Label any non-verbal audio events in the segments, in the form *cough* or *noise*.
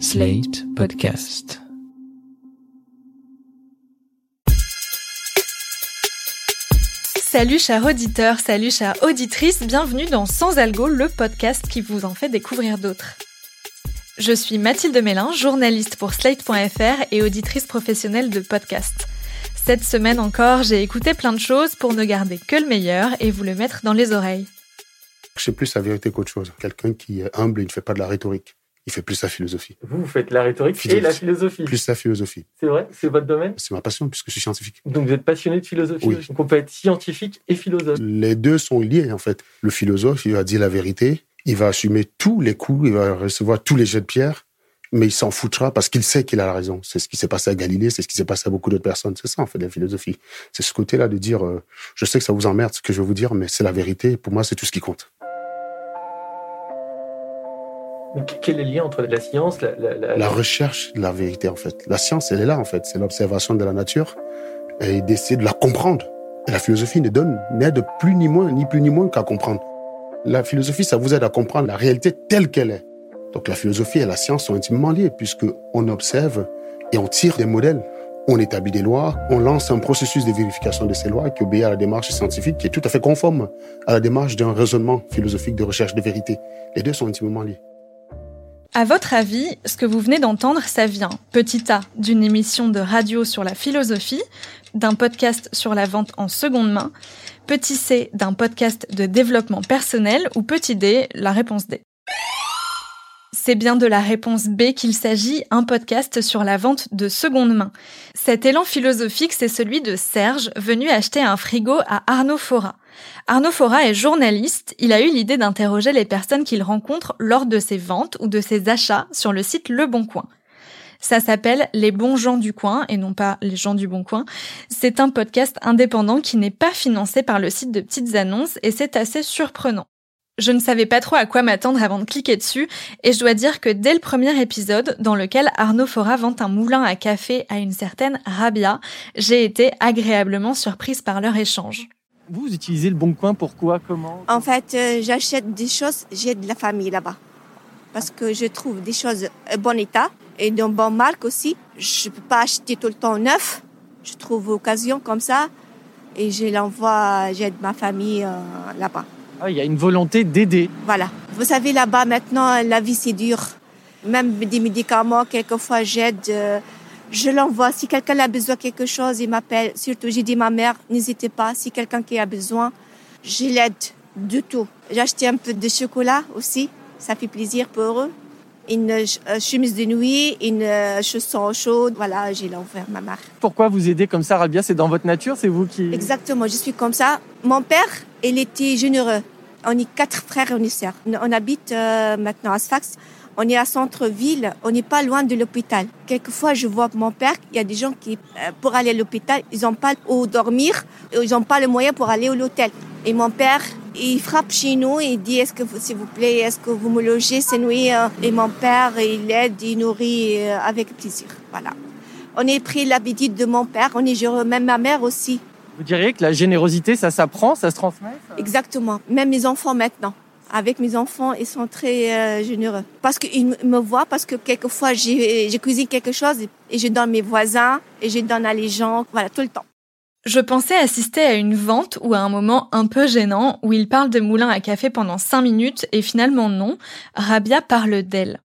Slate Podcast. Salut chers auditeurs, salut chères auditrices, bienvenue dans Sans Algo, le podcast qui vous en fait découvrir d'autres. Je suis Mathilde Mélin, journaliste pour Slate.fr et auditrice professionnelle de podcast. Cette semaine encore, j'ai écouté plein de choses pour ne garder que le meilleur et vous le mettre dans les oreilles. Je sais plus la vérité qu'autre chose. Quelqu'un qui est humble et ne fait pas de la rhétorique. Il fait plus sa philosophie. Vous, vous faites la rhétorique et la philosophie. Plus sa philosophie. C'est vrai? C'est votre domaine? C'est ma passion puisque je suis scientifique. Donc vous êtes passionné de philosophie Oui. Donc on peut être scientifique et philosophe. Les deux sont liés en fait. Le philosophe, il va dire la vérité, il va assumer tous les coups, il va recevoir tous les jets de pierre, mais il s'en foutra parce qu'il sait qu'il a la raison. C'est ce qui s'est passé à Galilée, c'est ce qui s'est passé à beaucoup d'autres personnes. C'est ça en fait la philosophie. C'est ce côté-là de dire, euh, je sais que ça vous emmerde ce que je vais vous dire, mais c'est la vérité. Pour moi, c'est tout ce qui compte. Quel est le lien entre la science, la... la, la- La recherche de la vérité en fait. La science, elle est là en fait. C'est l'observation de la nature et d'essayer de la comprendre. Et la philosophie ne donne n'aide plus ni moins, ni plus ni moins qu'à comprendre. La philosophie, ça vous aide à comprendre la réalité telle qu'elle est. Donc la philosophie et la science sont intimement liées puisque on observe et on tire des modèles. On établit des lois, on lance un processus de vérification de ces lois qui obéit à la démarche scientifique qui est tout à fait conforme à la démarche d'un raisonnement philosophique de recherche de vérité. Les deux sont intimement liés. À votre avis, ce que vous venez d'entendre, ça vient, petit a, d'une émission de radio sur la philosophie, d'un podcast sur la vente en seconde main, petit c, d'un podcast de développement personnel, ou petit d, la réponse D. C'est bien de la réponse B qu'il s'agit, un podcast sur la vente de seconde main. Cet élan philosophique, c'est celui de Serge, venu acheter un frigo à Arnaud Fora. Arnaud Fora est journaliste, il a eu l'idée d'interroger les personnes qu'il rencontre lors de ses ventes ou de ses achats sur le site Le Bon Coin. Ça s'appelle Les bons gens du coin et non pas les gens du bon coin. C'est un podcast indépendant qui n'est pas financé par le site de petites annonces et c'est assez surprenant. Je ne savais pas trop à quoi m'attendre avant de cliquer dessus et je dois dire que dès le premier épisode dans lequel Arnaud Fora vend un moulin à café à une certaine Rabia, j'ai été agréablement surprise par leur échange. Vous utilisez le bon coin pourquoi Comment En fait, euh, j'achète des choses, j'ai de la famille là-bas. Parce que je trouve des choses en bon état et de bonne marque aussi. Je ne peux pas acheter tout le temps neuf. Je trouve occasion comme ça et je l'envoie, j'aide ma famille euh, là-bas. Ah, Il y a une volonté d'aider. Voilà. Vous savez, là-bas, maintenant, la vie, c'est dur. Même des médicaments, quelquefois, j'aide. euh, je l'envoie. Si quelqu'un a besoin de quelque chose, il m'appelle. Surtout, j'ai dit à ma mère, n'hésitez pas. Si quelqu'un qui a besoin, je l'aide de tout. J'ai acheté un peu de chocolat aussi. Ça fait plaisir pour eux. Une euh, chemise de nuit, une euh, chausson chaude. Voilà, j'ai l'envoyé à ma mère. Pourquoi vous aidez comme ça, Rabia? C'est dans votre nature C'est vous qui... Exactement, je suis comme ça. Mon père, il était généreux. On est quatre frères et une sœur. On habite euh, maintenant à Sfax. On est à centre-ville, on n'est pas loin de l'hôpital. Quelquefois, je vois mon père, il y a des gens qui, euh, pour aller à l'hôpital, ils n'ont pas où dormir, ils n'ont pas le moyen pour aller à l'hôtel. Et mon père, il frappe chez nous et il dit, est-ce que, s'il vous plaît, est-ce que vous me logez ces nuits euh Et mon père, il aide, il nourrit euh, avec plaisir. Voilà. On est pris l'habitude de mon père, on est même ma mère aussi. Vous diriez que la générosité, ça s'apprend, ça se transmet ça? Exactement. Même mes enfants maintenant. Avec mes enfants, ils sont très euh, généreux. Parce qu'ils me voient, parce que quelquefois, j'ai cuisine quelque chose et je donne mes voisins et je donne à les gens. Voilà, tout le temps. Je pensais assister à une vente ou à un moment un peu gênant où il parle de moulin à café pendant cinq minutes et finalement non, Rabia parle d'elle.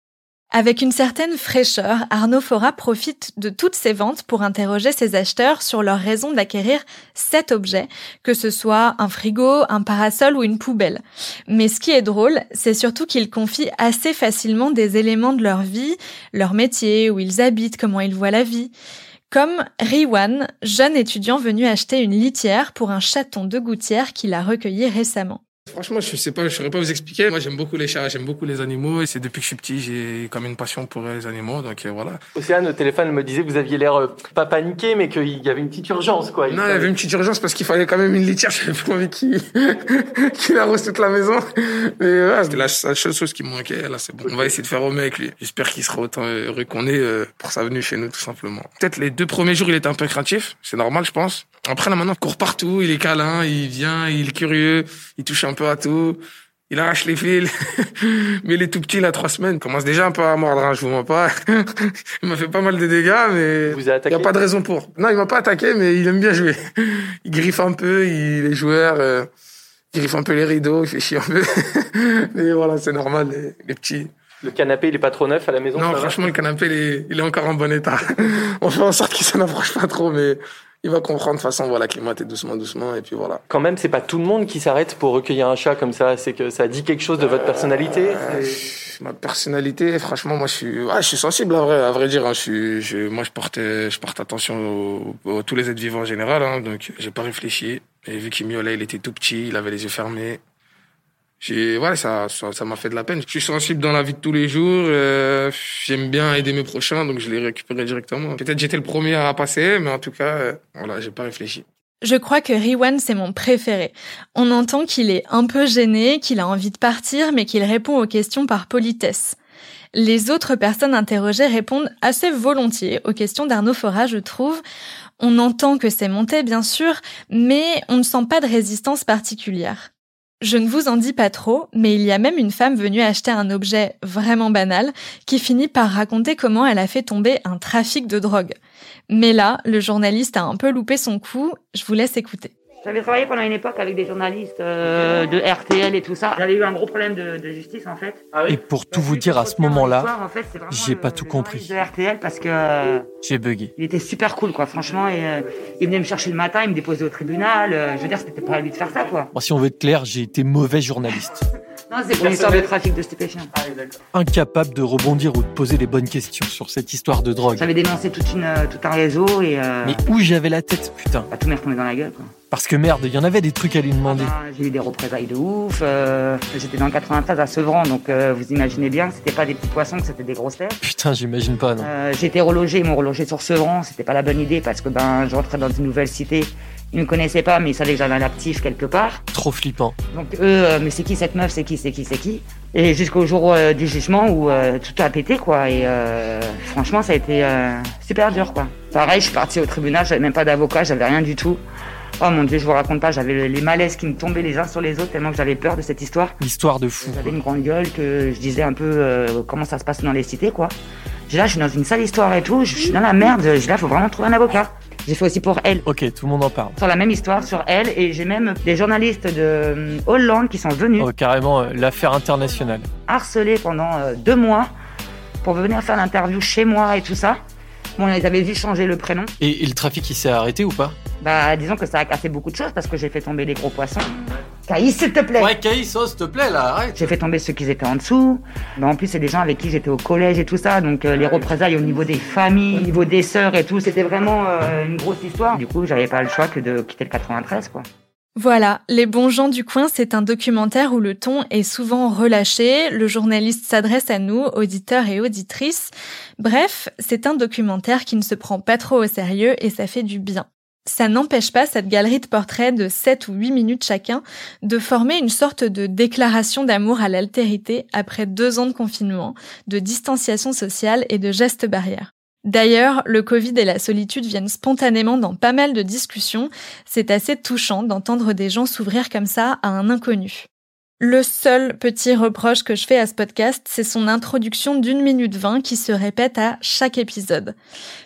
Avec une certaine fraîcheur, Arnaud Fora profite de toutes ces ventes pour interroger ses acheteurs sur leur raison d'acquérir cet objet, que ce soit un frigo, un parasol ou une poubelle. Mais ce qui est drôle, c'est surtout qu'ils confient assez facilement des éléments de leur vie, leur métier, où ils habitent, comment ils voient la vie. Comme Riwan, jeune étudiant venu acheter une litière pour un chaton de gouttière qu'il a recueilli récemment. Franchement, je sais pas, je saurais pas vous expliquer. Moi, j'aime beaucoup les chats, j'aime beaucoup les animaux. Et c'est depuis que je suis petit, j'ai comme une passion pour les animaux. Donc euh, voilà. Océane, au téléphone, me disait que vous aviez l'air euh, pas paniqué, mais qu'il y avait une petite urgence, quoi. Non, il y avait une petite urgence parce qu'il fallait quand même une litière. *laughs* J'avais pas envie qu'il *laughs* qu'il arrose toute la maison. Mais voilà, c'était la, la seule chose qui me manquait. Là, c'est bon. On va essayer de faire au mieux avec lui. J'espère qu'il sera autant heureux qu'on est euh, pour sa venue chez nous, tout simplement. Peut-être les deux premiers jours, il était un peu craintif. C'est normal, je pense. Après, là, maintenant, il court partout. Il est câlin, il vient, il est curieux, il touche un peu à tout. Il arrache les fils, *laughs* mais il est tout petit, il a trois semaines. Il commence déjà un peu à mordre, hein, je vous mens pas. *laughs* il m'a fait pas mal de dégâts, mais Vous il n'y a pas de raison pour. Non, il m'a pas attaqué, mais il aime bien jouer. *laughs* Il griffe un peu, il est joueur, euh, il griffe un peu les rideaux, il fait chier un peu. mais voilà, c'est normal, les, les petits. Le canapé, il est pas trop neuf à la maison non, franchement, le canapé, il est, il est encore en bon état. On fait en sorte qu'il s'en approche pas trop, mais il va comprendre de toute façon, voilà, climater doucement, doucement, et puis voilà. Quand même, c'est pas tout le monde qui s'arrête pour recueillir un chat comme ça. C'est que ça dit quelque chose de votre personnalité. Euh, ma personnalité, franchement, moi, je suis, ouais, je suis sensible, à vrai, à vrai dire. hein. Je suis, je, moi, je porte, je porte attention aux, aux- tous les êtres vivants en général. Hein, donc, j'ai pas réfléchi. Et vu qu'il miaulait, il était tout petit, il avait les yeux fermés. J'ai, ça, ça, ça m'a fait de la peine. Je suis sensible dans la vie de tous les jours. euh, J'aime bien aider mes prochains, donc je l'ai récupéré directement. Peut-être j'étais le premier à passer, mais en tout cas, euh, voilà, j'ai pas réfléchi. Je crois que Riwan, c'est mon préféré. On entend qu'il est un peu gêné, qu'il a envie de partir, mais qu'il répond aux questions par politesse. Les autres personnes interrogées répondent assez volontiers aux questions d'Arnaud Fora, je trouve. On entend que c'est monté, bien sûr, mais on ne sent pas de résistance particulière. Je ne vous en dis pas trop, mais il y a même une femme venue acheter un objet vraiment banal qui finit par raconter comment elle a fait tomber un trafic de drogue. Mais là, le journaliste a un peu loupé son coup, je vous laisse écouter. J'avais travaillé pendant une époque avec des journalistes euh, de RTL et tout ça. J'avais eu un gros problème de, de justice en fait. Et pour tout vous dire, à ce moment-là, en fait, j'ai pas tout le compris. De RTL parce que euh, j'ai bugué. il était super cool quoi, franchement. Et, euh, il venait me chercher le matin, il me déposait au tribunal. euh, je veux dire, c'était pas à lui de faire ça quoi. Bon, si on veut être clair, j'ai été mauvais journaliste. *laughs* Non, c'est pour l'histoire de trafic de stupéfiants. Incapable de rebondir ou de poser les bonnes questions sur cette histoire de drogue. J'avais dénoncé toute une, euh, tout un réseau et euh, Mais où j'avais la tête, putain bah, tout m'est retombé dans la gueule quoi. Parce que merde, il y en avait des trucs à lui demander. Ah ben, J'ai eu des représailles de ouf. euh, J'étais dans le 93 à Sevran, donc euh, vous imaginez bien que c'était pas des petits poissons, que c'était des grosses têtes. Putain, j'imagine pas, non. Euh, j'ai été relogé, ils m'ont relogé sur Sevran, c'était pas la bonne idée parce que ben je rentrais dans une nouvelle cité. Ils me connaissaient pas, mais ils savaient que j'avais un actif quelque part. Trop flippant. Donc eux, euh, mais c'est qui cette meuf, c'est qui, c'est qui, c'est qui? Et jusqu'au jour euh, du jugement où euh, tout a pété quoi. Et franchement, ça a été super dur quoi. Pareil, je suis parti au tribunal, j'avais même pas d'avocat, j'avais rien du tout. Oh mon dieu, je vous raconte pas, j'avais les malaises qui me tombaient les uns sur les autres tellement que j'avais peur de cette histoire. Histoire de fou. J'avais une grande gueule que je disais un peu comment ça se passe dans les cités, quoi. Là, je suis dans une sale histoire et tout, je suis dans la merde, là, faut vraiment trouver un avocat. J'ai fait aussi pour elle, Ok, tout le monde en parle. sur la même histoire, sur elle, et j'ai même des journalistes de euh, Hollande qui sont venus Oh, carrément, euh, l'affaire internationale. harceler pendant euh, deux mois pour venir faire l'interview chez moi et tout ça. Bon, ils avaient dû changer le prénom. Et, et le trafic, il s'est arrêté ou pas? Bah, disons que ça a cassé beaucoup de choses parce que j'ai fait tomber des gros poissons. Caïs, s'il te plaît Caïs, oh, s'il te plaît, là, arrête J'ai fait tomber ceux qui étaient en dessous. Bah, en plus, c'est des gens avec qui j'étais au collège et tout ça. Donc, euh, les représailles au niveau des familles, au niveau des sœurs et tout, c'était vraiment euh, une grosse histoire. Du coup, j'avais pas le choix que de quitter le 93, quoi. Voilà, Les bons gens du coin, c'est un documentaire où le ton est souvent relâché, le journaliste s'adresse à nous, auditeurs et auditrices. Bref, c'est un documentaire qui ne se prend pas trop au sérieux et ça fait du bien. Ça n'empêche pas cette galerie de portraits de 7 ou 8 minutes chacun de former une sorte de déclaration d'amour à l'altérité après deux ans de confinement, de distanciation sociale et de gestes barrières. D'ailleurs, le Covid et la solitude viennent spontanément dans pas mal de discussions. C'est assez touchant d'entendre des gens s'ouvrir comme ça à un inconnu. Le seul petit reproche que je fais à ce podcast, c'est son introduction d'une minute vingt qui se répète à chaque épisode.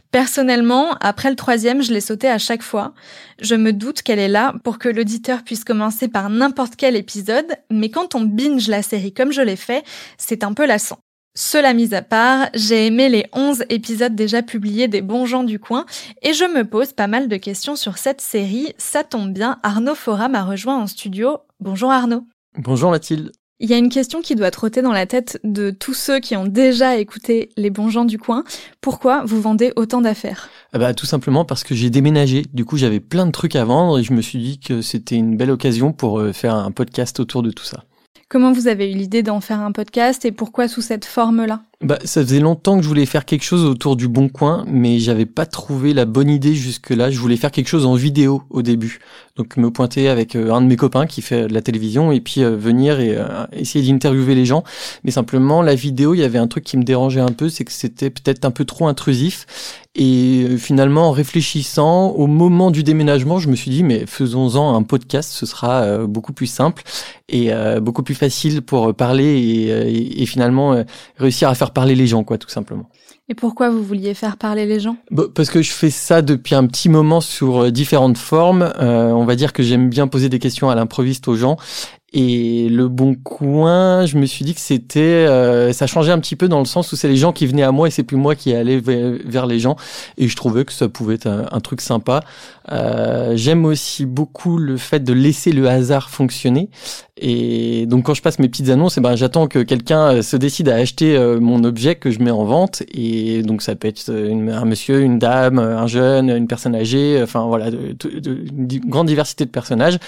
Personnellement, après le troisième, je l'ai sauté à chaque fois. Je me doute qu'elle est là pour que l'auditeur puisse commencer par n'importe quel épisode, mais quand on binge la série comme je l'ai fait, c'est un peu lassant. Cela mis à part, j'ai aimé les 11 épisodes déjà publiés des bons gens du coin et je me pose pas mal de questions sur cette série. Ça tombe bien, Arnaud Fora m'a rejoint en studio. Bonjour Arnaud. Bonjour Mathilde. Il y a une question qui doit trotter dans la tête de tous ceux qui ont déjà écouté les bons gens du coin. Pourquoi vous vendez autant d'affaires? Ah bah, tout simplement parce que j'ai déménagé. Du coup, j'avais plein de trucs à vendre et je me suis dit que c'était une belle occasion pour euh, faire un podcast autour de tout ça. Comment vous avez eu l'idée d'en faire un podcast et pourquoi sous cette forme-là? Bah, ça faisait longtemps que je voulais faire quelque chose autour du Bon Coin, mais j'avais pas trouvé la bonne idée jusque-là. Je voulais faire quelque chose en vidéo au début. Donc me pointer avec euh, un de mes copains qui fait de la télévision et puis euh, venir et euh, essayer d'interviewer les gens. Mais simplement, la vidéo, il y avait un truc qui me dérangeait un peu, c'est que c'était peut-être un peu trop intrusif. Et finalement, en réfléchissant, au moment du déménagement, je me suis dit, mais faisons-en un podcast, ce sera beaucoup plus simple et beaucoup plus facile pour parler et, et finalement réussir à faire parler les gens, quoi, tout simplement. Et pourquoi vous vouliez faire parler les gens? Bah, Parce que je fais ça depuis un petit moment sur euh, différentes formes. Euh, on va dire que j'aime bien poser des questions à l'improviste aux gens et le bon coin, je me suis dit que c'était, euh, ça changeait un petit peu dans le sens où c'est les gens qui venaient à moi et c'est plus moi qui allais vers les gens. Et je trouvais que ça pouvait être un, truc sympa. Euh, J'aime aussi beaucoup le fait de laisser le hasard fonctionner. Et donc quand je passe mes petites annonces, eh ben j'attends que quelqu'un euh, se décide à acheter euh, mon objet que je mets en vente. Et donc ça peut être un monsieur, une dame, un jeune, une personne âgée. Enfin voilà, une grande diversité de personnages.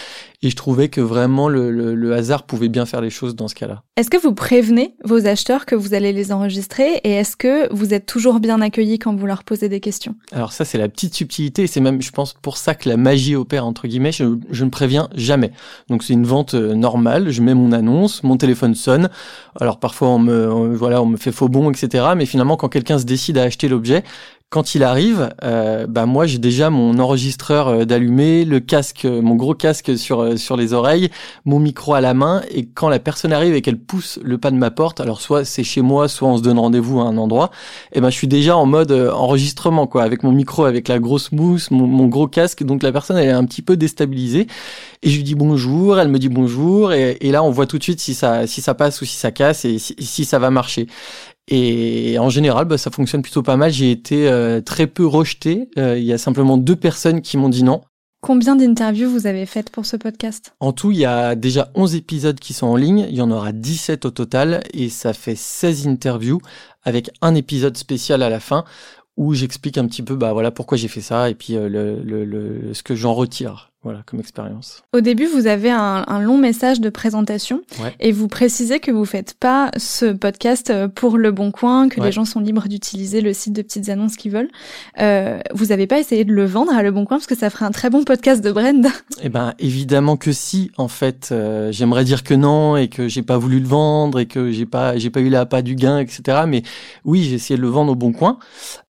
Et je trouvais que vraiment le, le, le, hasard pouvait bien faire les choses dans ce cas-là. Est-ce que vous prévenez vos acheteurs que vous allez les enregistrer et est-ce que vous êtes toujours bien accueillis quand vous leur posez des questions? Alors ça, c'est la petite subtilité. C'est même, je pense, pour ça que la magie opère entre guillemets. Je, je ne préviens jamais. Donc c'est une vente euh, normale. Je mets mon annonce, mon téléphone sonne. Alors parfois on me, voilà, on me fait faux bon, etc. Mais finalement, quand quelqu'un se décide à acheter l'objet, quand il arrive, euh, bah moi j'ai déjà mon enregistreur euh, d'allumé, le casque, euh, mon gros casque sur euh, sur les oreilles, mon micro à la main, et quand la personne arrive et qu'elle pousse le pas de ma porte, alors soit c'est chez moi, soit on se donne rendez-vous à un endroit, et eh ben je suis déjà en mode enregistrement quoi, avec mon micro, avec la grosse mousse, mon, gros casque, donc la personne elle est un petit peu déstabilisée, et je lui dis bonjour, elle me dit bonjour, et, et là on voit tout de suite si ça si ça passe ou si ça casse et si, si ça va marcher. Et en général, bah, ça fonctionne plutôt pas mal. J'ai été euh, très peu rejeté. Euh, il y a simplement deux personnes qui m'ont dit non. Combien d'interviews vous avez faites pour ce podcast? En tout, il y a déjà 11 épisodes qui sont en ligne. Il y en aura 17 au total. Et ça fait 16 interviews avec un épisode spécial à la fin où j'explique un petit peu bah voilà pourquoi j'ai fait ça et puis euh, le, le, le, ce que j'en retire voilà comme expérience. Au début, vous avez un, un long message de présentation et vous précisez que vous faites pas ce podcast euh, pour le bon coin, que les gens sont libres d'utiliser le site de petites annonces qu'ils veulent. Euh, vous n'avez pas essayé de le vendre à le bon coin parce que ça ferait un très bon podcast de brand. Eh ben évidemment que si. En fait, euh, j'aimerais dire que non et que j'ai pas voulu le vendre et que j'ai pas j'ai pas eu la pas du gain, etc. Mais oui, j'ai essayé de le vendre au bon coin.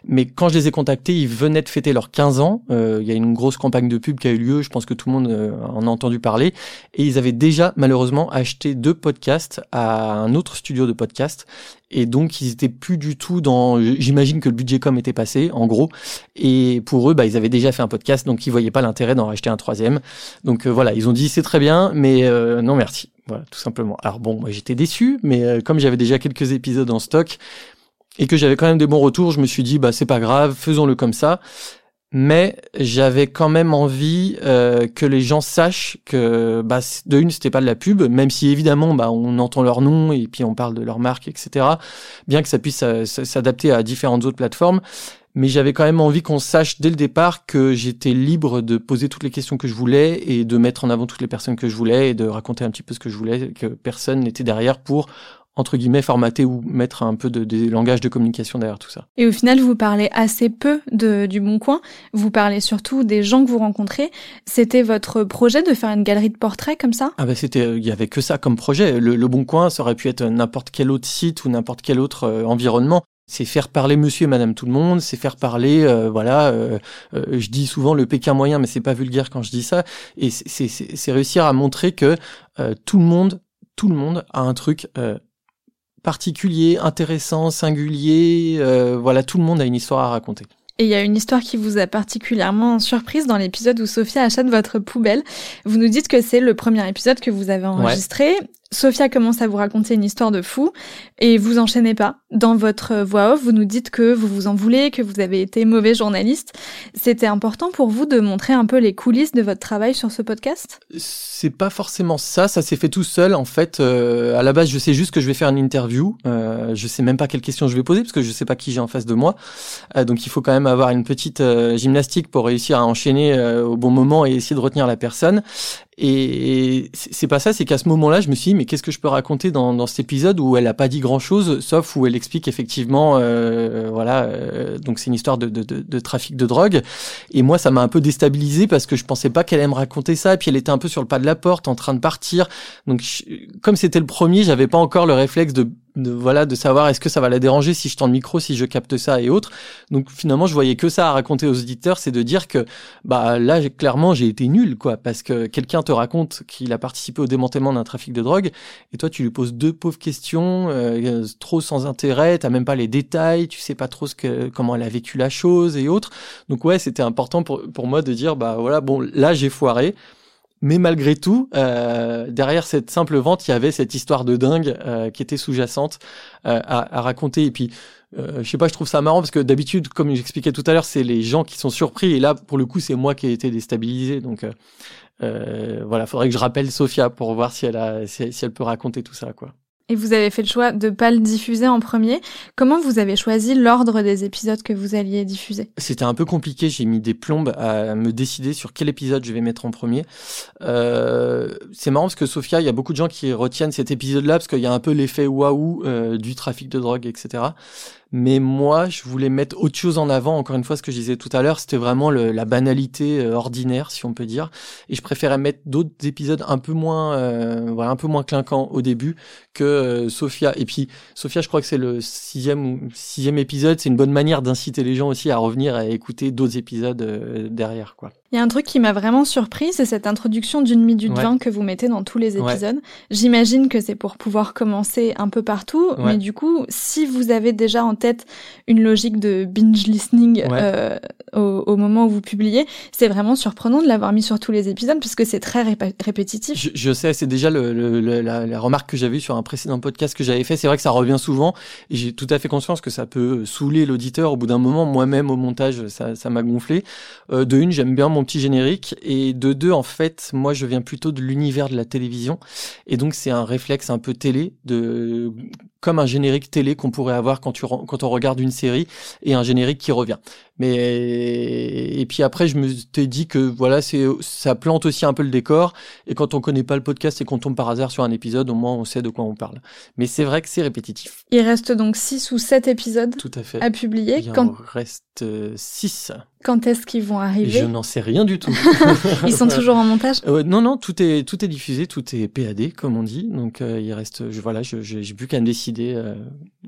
Mais quand je les ai contactés, ils venaient de fêter leurs 15 ans. Euh, il y a une grosse campagne de pub qui a eu lieu. Je pense que tout le monde euh, en a entendu parler. Et ils avaient déjà malheureusement acheté deux podcasts à un autre studio de podcast. Et donc ils étaient plus du tout dans. J'imagine que le budget com était passé, en gros. Et pour eux, bah, ils avaient déjà fait un podcast, donc ils voyaient pas l'intérêt d'en racheter un troisième. Donc euh, voilà, ils ont dit c'est très bien, mais non merci. Voilà, tout simplement. Alors bon, j'étais déçu, mais comme j'avais déjà quelques épisodes en stock, et que j'avais quand même des bons retours, je me suis dit bah c'est pas grave, faisons-le comme ça. Mais j'avais quand même envie euh, que les gens sachent que bah, de une c'était pas de la pub, même si évidemment bah, on entend leur nom et puis on parle de leur marque, etc. Bien que ça puisse euh, s'adapter à différentes autres plateformes, mais j'avais quand même envie qu'on sache dès le départ que j'étais libre de poser toutes les questions que je voulais et de mettre en avant toutes les personnes que je voulais et de raconter un petit peu ce que je voulais, que personne n'était derrière pour entre guillemets formater ou mettre un peu de, des langages de communication derrière tout ça. Et au final, vous parlez assez peu de, du Bon Coin. Vous parlez surtout des gens que vous rencontrez. C'était votre projet de faire une galerie de portraits comme ça? Ah ben c'était, euh, il y avait que ça comme projet. Le, Bon Coin, ça aurait pu être n'importe quel autre site ou n'importe quel autre euh, environnement. C'est faire parler monsieur et madame tout le monde, c'est faire parler, euh, voilà, je dis souvent le Pékin moyen, mais c'est pas vulgaire quand je dis ça, et c'est réussir à montrer que tout le monde, tout le monde a un truc particulier, intéressant, singulier. Euh, voilà, tout le monde a une histoire à raconter. Et il y a une histoire qui vous a particulièrement surprise dans l'épisode où Sophia achète votre poubelle. Vous nous dites que c'est le premier épisode que vous avez enregistré. Sophia commence à vous raconter une histoire de fou et vous enchaînez pas. Dans votre voix off, vous nous dites que vous vous en voulez, que vous avez été mauvais journaliste. C'était important pour vous de montrer un peu les coulisses de votre travail sur ce podcast? C'est pas forcément ça, ça s'est fait tout seul en fait. Euh, à la base, je sais juste que je vais faire une interview. Euh, je sais même pas quelles questions je vais poser parce que je sais pas qui j'ai en face de moi. Euh, donc il faut quand même avoir une petite euh, gymnastique pour réussir à enchaîner euh, au bon moment et essayer de retenir la personne. Et c'est pas ça, c'est qu'à ce moment-là, je me suis dit, mais qu'est-ce que je peux raconter dans, dans cet épisode où elle a pas dit grand-chose, sauf où elle explique effectivement, euh, voilà, euh, donc c'est une histoire de, de, de, trafic de drogue. Et moi, ça m'a un peu déstabilisé parce que je pensais pas qu'elle allait me raconter ça. Et puis elle était un peu sur le pas de la porte, en train de partir. Donc comme c'était le premier, j'avais pas encore le réflexe de de voilà de savoir est-ce que ça va la déranger si je tends le micro si je capte ça et autres. Donc finalement je voyais que ça à raconter aux auditeurs c'est de dire que bah là clairement j'ai été nul quoi parce que quelqu'un te raconte qu'il a participé au démantèlement d'un trafic de drogue et toi tu lui poses deux pauvres questions euh, trop sans intérêt t'as même pas les détails tu sais pas trop ce que comment elle a vécu la chose et autres. Donc ouais c'était important pour pour moi de dire bah voilà bon là j'ai foiré mais malgré tout, euh, derrière cette simple vente, il y avait cette histoire de dingue euh, qui était sous-jacente euh, à, raconter. Et puis, je sais pas, je trouve ça marrant parce que d'habitude, comme j'expliquais tout à l'heure, c'est les gens qui sont surpris. Et là, pour le coup, c'est moi qui ai été déstabilisé. Donc, voilà, faudrait que je rappelle Sophia pour voir si elle a, si elle peut raconter tout ça, quoi. Et vous avez fait le choix de pas le diffuser en premier. Comment vous avez choisi l'ordre des épisodes que vous alliez diffuser? C'était un peu compliqué. J'ai mis des plombes à me décider sur quel épisode je vais mettre en premier. Euh, c'est marrant parce que Sophia, il y a beaucoup de gens qui retiennent cet épisode-là parce qu'il y a un peu l'effet waouh euh, du trafic de drogue, etc. Mais moi, je voulais mettre autre chose en avant. Encore une fois, ce que je disais tout à l'heure, c'était vraiment le, la banalité euh, ordinaire, si on peut dire. Et je préférais mettre d'autres épisodes un peu moins, euh, voilà, un peu moins clinquants au début que euh, Sophia. Et puis, Sophia, je crois que c'est le sixième ou sixième épisode. C'est une bonne manière d'inciter les gens aussi à revenir à écouter d'autres épisodes euh, derrière, quoi. Il y a un truc qui m'a vraiment surpris, c'est cette introduction d'une minute ouais. 20 que vous mettez dans tous les épisodes. Ouais. J'imagine que c'est pour pouvoir commencer un peu partout, ouais. mais du coup, si vous avez déjà en tête une logique de binge listening euh, au, au, moment où vous publiez, c'est vraiment surprenant de l'avoir mis sur tous les épisodes puisque c'est très rép répétitif. Je, je sais, c'est déjà le, le, le, la, la, remarque que j'avais sur un précédent podcast que j'avais fait. C'est vrai que ça revient souvent et j'ai tout à fait conscience que ça peut saouler l'auditeur au bout d'un moment. Moi-même au montage, ça m'a gonflé. Euh, de une, j'aime bien mon petit générique et de deux en fait moi je viens plutôt de l'univers de la télévision et donc c'est un réflexe un peu télé de comme un générique télé qu'on pourrait avoir quand tu quand on regarde une série et un générique qui revient. Mais et puis après je me t'ai dit que voilà c'est ça plante aussi un peu le décor. Et quand on connaît pas le podcast et qu'on tombe par hasard sur un épisode au moins on sait de quoi on parle. Mais c'est vrai que c'est répétitif. Il reste donc 6 ou 7 épisodes tout à fait. à publier. Il quand en reste 6 quand est-ce qu'ils vont arriver Je n'en sais rien du tout. *laughs* Ils sont toujours en montage euh, Non, non, tout est tout est diffusé, tout est PAD comme on dit. Donc euh, il reste, je, voilà, je, j'ai plus qu'à me décider euh,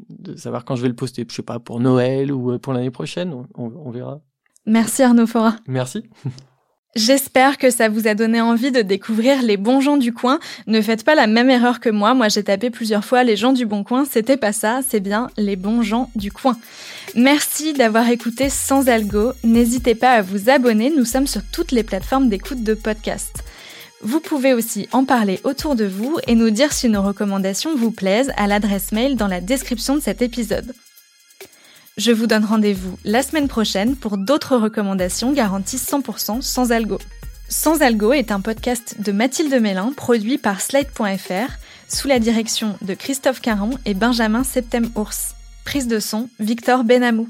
de savoir quand je vais le poster. Je sais pas pour Noël ou euh, pour l'année prochaine, on, on verra. Merci Arnaud Fora. Merci. *laughs* J'espère que ça vous a donné envie de découvrir les bons gens du coin. Ne faites pas la même erreur que moi. Moi, j'ai tapé plusieurs fois les gens du bon coin. C'était pas ça. C'est bien les bons gens du coin. Merci d'avoir écouté Sans Algo. N'hésitez pas à vous abonner. Nous sommes sur toutes les plateformes d'écoute de podcast. Vous pouvez aussi en parler autour de vous et nous dire si nos recommandations vous plaisent à l'adresse mail dans la description de cet épisode. Je vous donne rendez-vous la semaine prochaine pour d'autres recommandations garanties 100% sans algo. Sans algo est un podcast de Mathilde Mélin produit par Slide.fr sous la direction de Christophe Caron et Benjamin Septem-Ours. Prise de son, Victor Benamou.